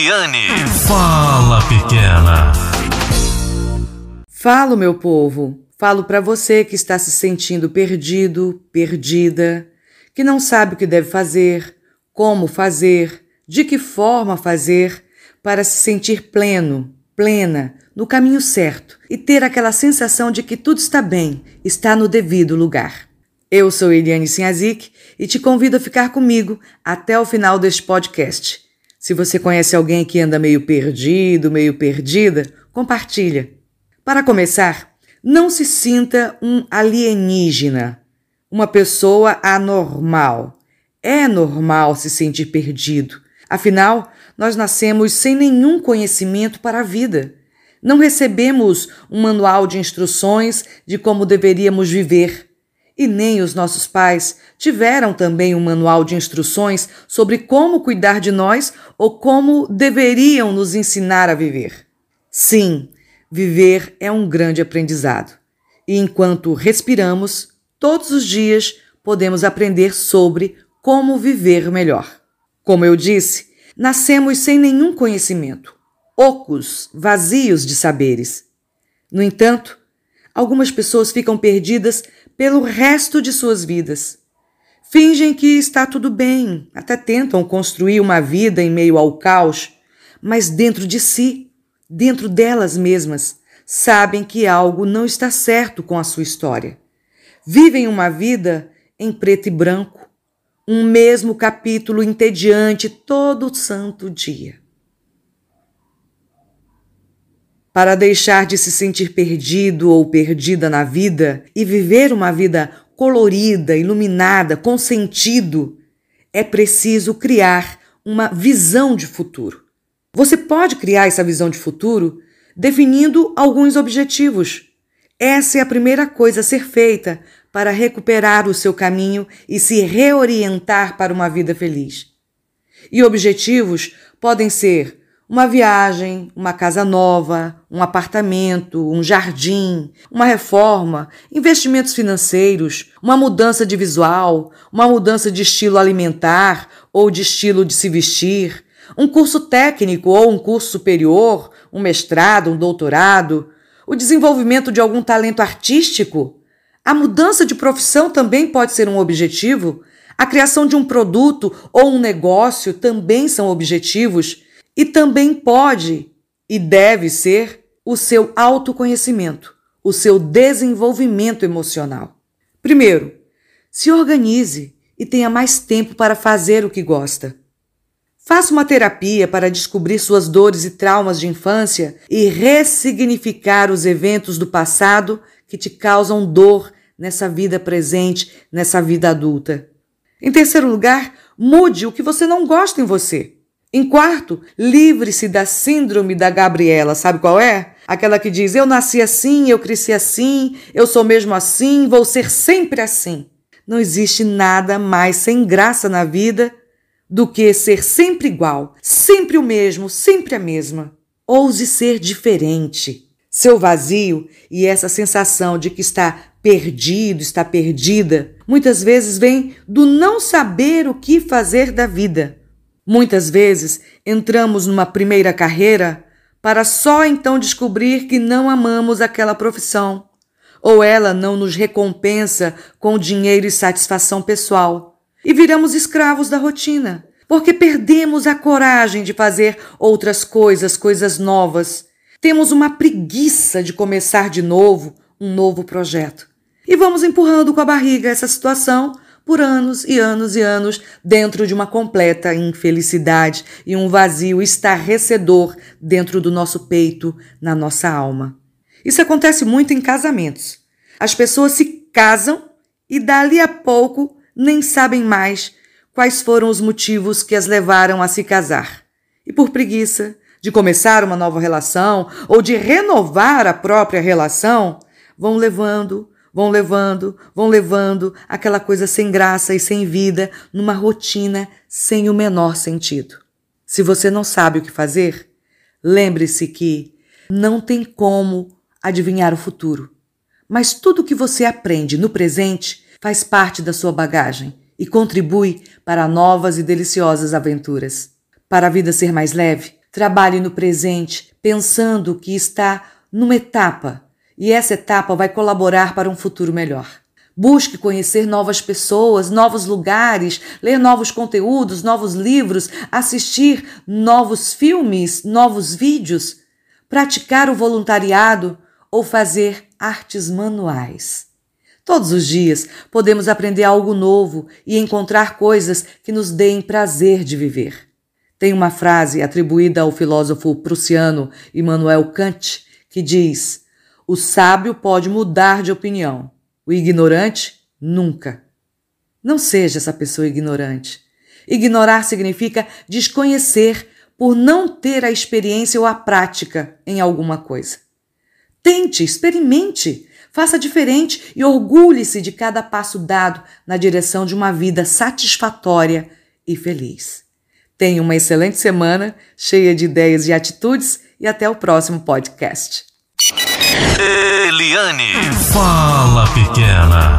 Eliane. Fala, pequena. Falo, meu povo. Falo para você que está se sentindo perdido, perdida, que não sabe o que deve fazer, como fazer, de que forma fazer para se sentir pleno, plena, no caminho certo e ter aquela sensação de que tudo está bem, está no devido lugar. Eu sou Eliane Sinhazik e te convido a ficar comigo até o final deste podcast. Se você conhece alguém que anda meio perdido, meio perdida, compartilha. Para começar, não se sinta um alienígena, uma pessoa anormal. É normal se sentir perdido. Afinal, nós nascemos sem nenhum conhecimento para a vida. Não recebemos um manual de instruções de como deveríamos viver. E nem os nossos pais tiveram também um manual de instruções sobre como cuidar de nós ou como deveriam nos ensinar a viver. Sim, Viver é um grande aprendizado. E enquanto respiramos, todos os dias podemos aprender sobre como viver melhor. Como eu disse, nascemos sem nenhum conhecimento, ocos, vazios de saberes. No entanto, algumas pessoas ficam perdidas pelo resto de suas vidas. Fingem que está tudo bem, até tentam construir uma vida em meio ao caos, mas dentro de si dentro delas mesmas, sabem que algo não está certo com a sua história. Vivem uma vida em preto e branco, um mesmo capítulo entediante todo santo dia. Para deixar de se sentir perdido ou perdida na vida e viver uma vida colorida, iluminada, com sentido, é preciso criar uma visão de futuro. Você pode criar essa visão de futuro definindo alguns objetivos. Essa é a primeira coisa a ser feita para recuperar o seu caminho e se reorientar para uma vida feliz. E objetivos podem ser uma viagem, uma casa nova, um apartamento, um jardim, uma reforma, investimentos financeiros, uma mudança de visual, uma mudança de estilo alimentar ou de estilo de se vestir, um curso técnico ou um curso superior, um mestrado, um doutorado, o desenvolvimento de algum talento artístico. A mudança de profissão também pode ser um objetivo. A criação de um produto ou um negócio também são objetivos. E também pode e deve ser o seu autoconhecimento, o seu desenvolvimento emocional. Primeiro, se organize e tenha mais tempo para fazer o que gosta. Faça uma terapia para descobrir suas dores e traumas de infância e ressignificar os eventos do passado que te causam dor nessa vida presente, nessa vida adulta. Em terceiro lugar, mude o que você não gosta em você. Em quarto, livre-se da síndrome da Gabriela. Sabe qual é? Aquela que diz: Eu nasci assim, eu cresci assim, eu sou mesmo assim, vou ser sempre assim. Não existe nada mais sem graça na vida do que ser sempre igual, sempre o mesmo, sempre a mesma. Ouse ser diferente. Seu vazio e essa sensação de que está perdido, está perdida, muitas vezes vem do não saber o que fazer da vida. Muitas vezes entramos numa primeira carreira para só então descobrir que não amamos aquela profissão, ou ela não nos recompensa com dinheiro e satisfação pessoal e viramos escravos da rotina, porque perdemos a coragem de fazer outras coisas, coisas novas. Temos uma preguiça de começar de novo um novo projeto. E vamos empurrando com a barriga essa situação por anos e anos e anos dentro de uma completa infelicidade e um vazio estarrecedor dentro do nosso peito, na nossa alma. Isso acontece muito em casamentos. As pessoas se casam e dali a pouco nem sabem mais quais foram os motivos que as levaram a se casar. E por preguiça de começar uma nova relação ou de renovar a própria relação, vão levando, vão levando, vão levando aquela coisa sem graça e sem vida numa rotina sem o menor sentido. Se você não sabe o que fazer, lembre-se que não tem como adivinhar o futuro. Mas tudo que você aprende no presente faz parte da sua bagagem e contribui para novas e deliciosas aventuras. Para a vida ser mais leve, Trabalhe no presente, pensando que está numa etapa e essa etapa vai colaborar para um futuro melhor. Busque conhecer novas pessoas, novos lugares, ler novos conteúdos, novos livros, assistir novos filmes, novos vídeos, praticar o voluntariado ou fazer artes manuais. Todos os dias podemos aprender algo novo e encontrar coisas que nos deem prazer de viver. Tem uma frase atribuída ao filósofo prussiano Immanuel Kant que diz: O sábio pode mudar de opinião, o ignorante nunca. Não seja essa pessoa ignorante. Ignorar significa desconhecer por não ter a experiência ou a prática em alguma coisa. Tente, experimente, faça diferente e orgulhe-se de cada passo dado na direção de uma vida satisfatória e feliz. Tenha uma excelente semana, cheia de ideias e atitudes, e até o próximo podcast. Eliane, fala pequena.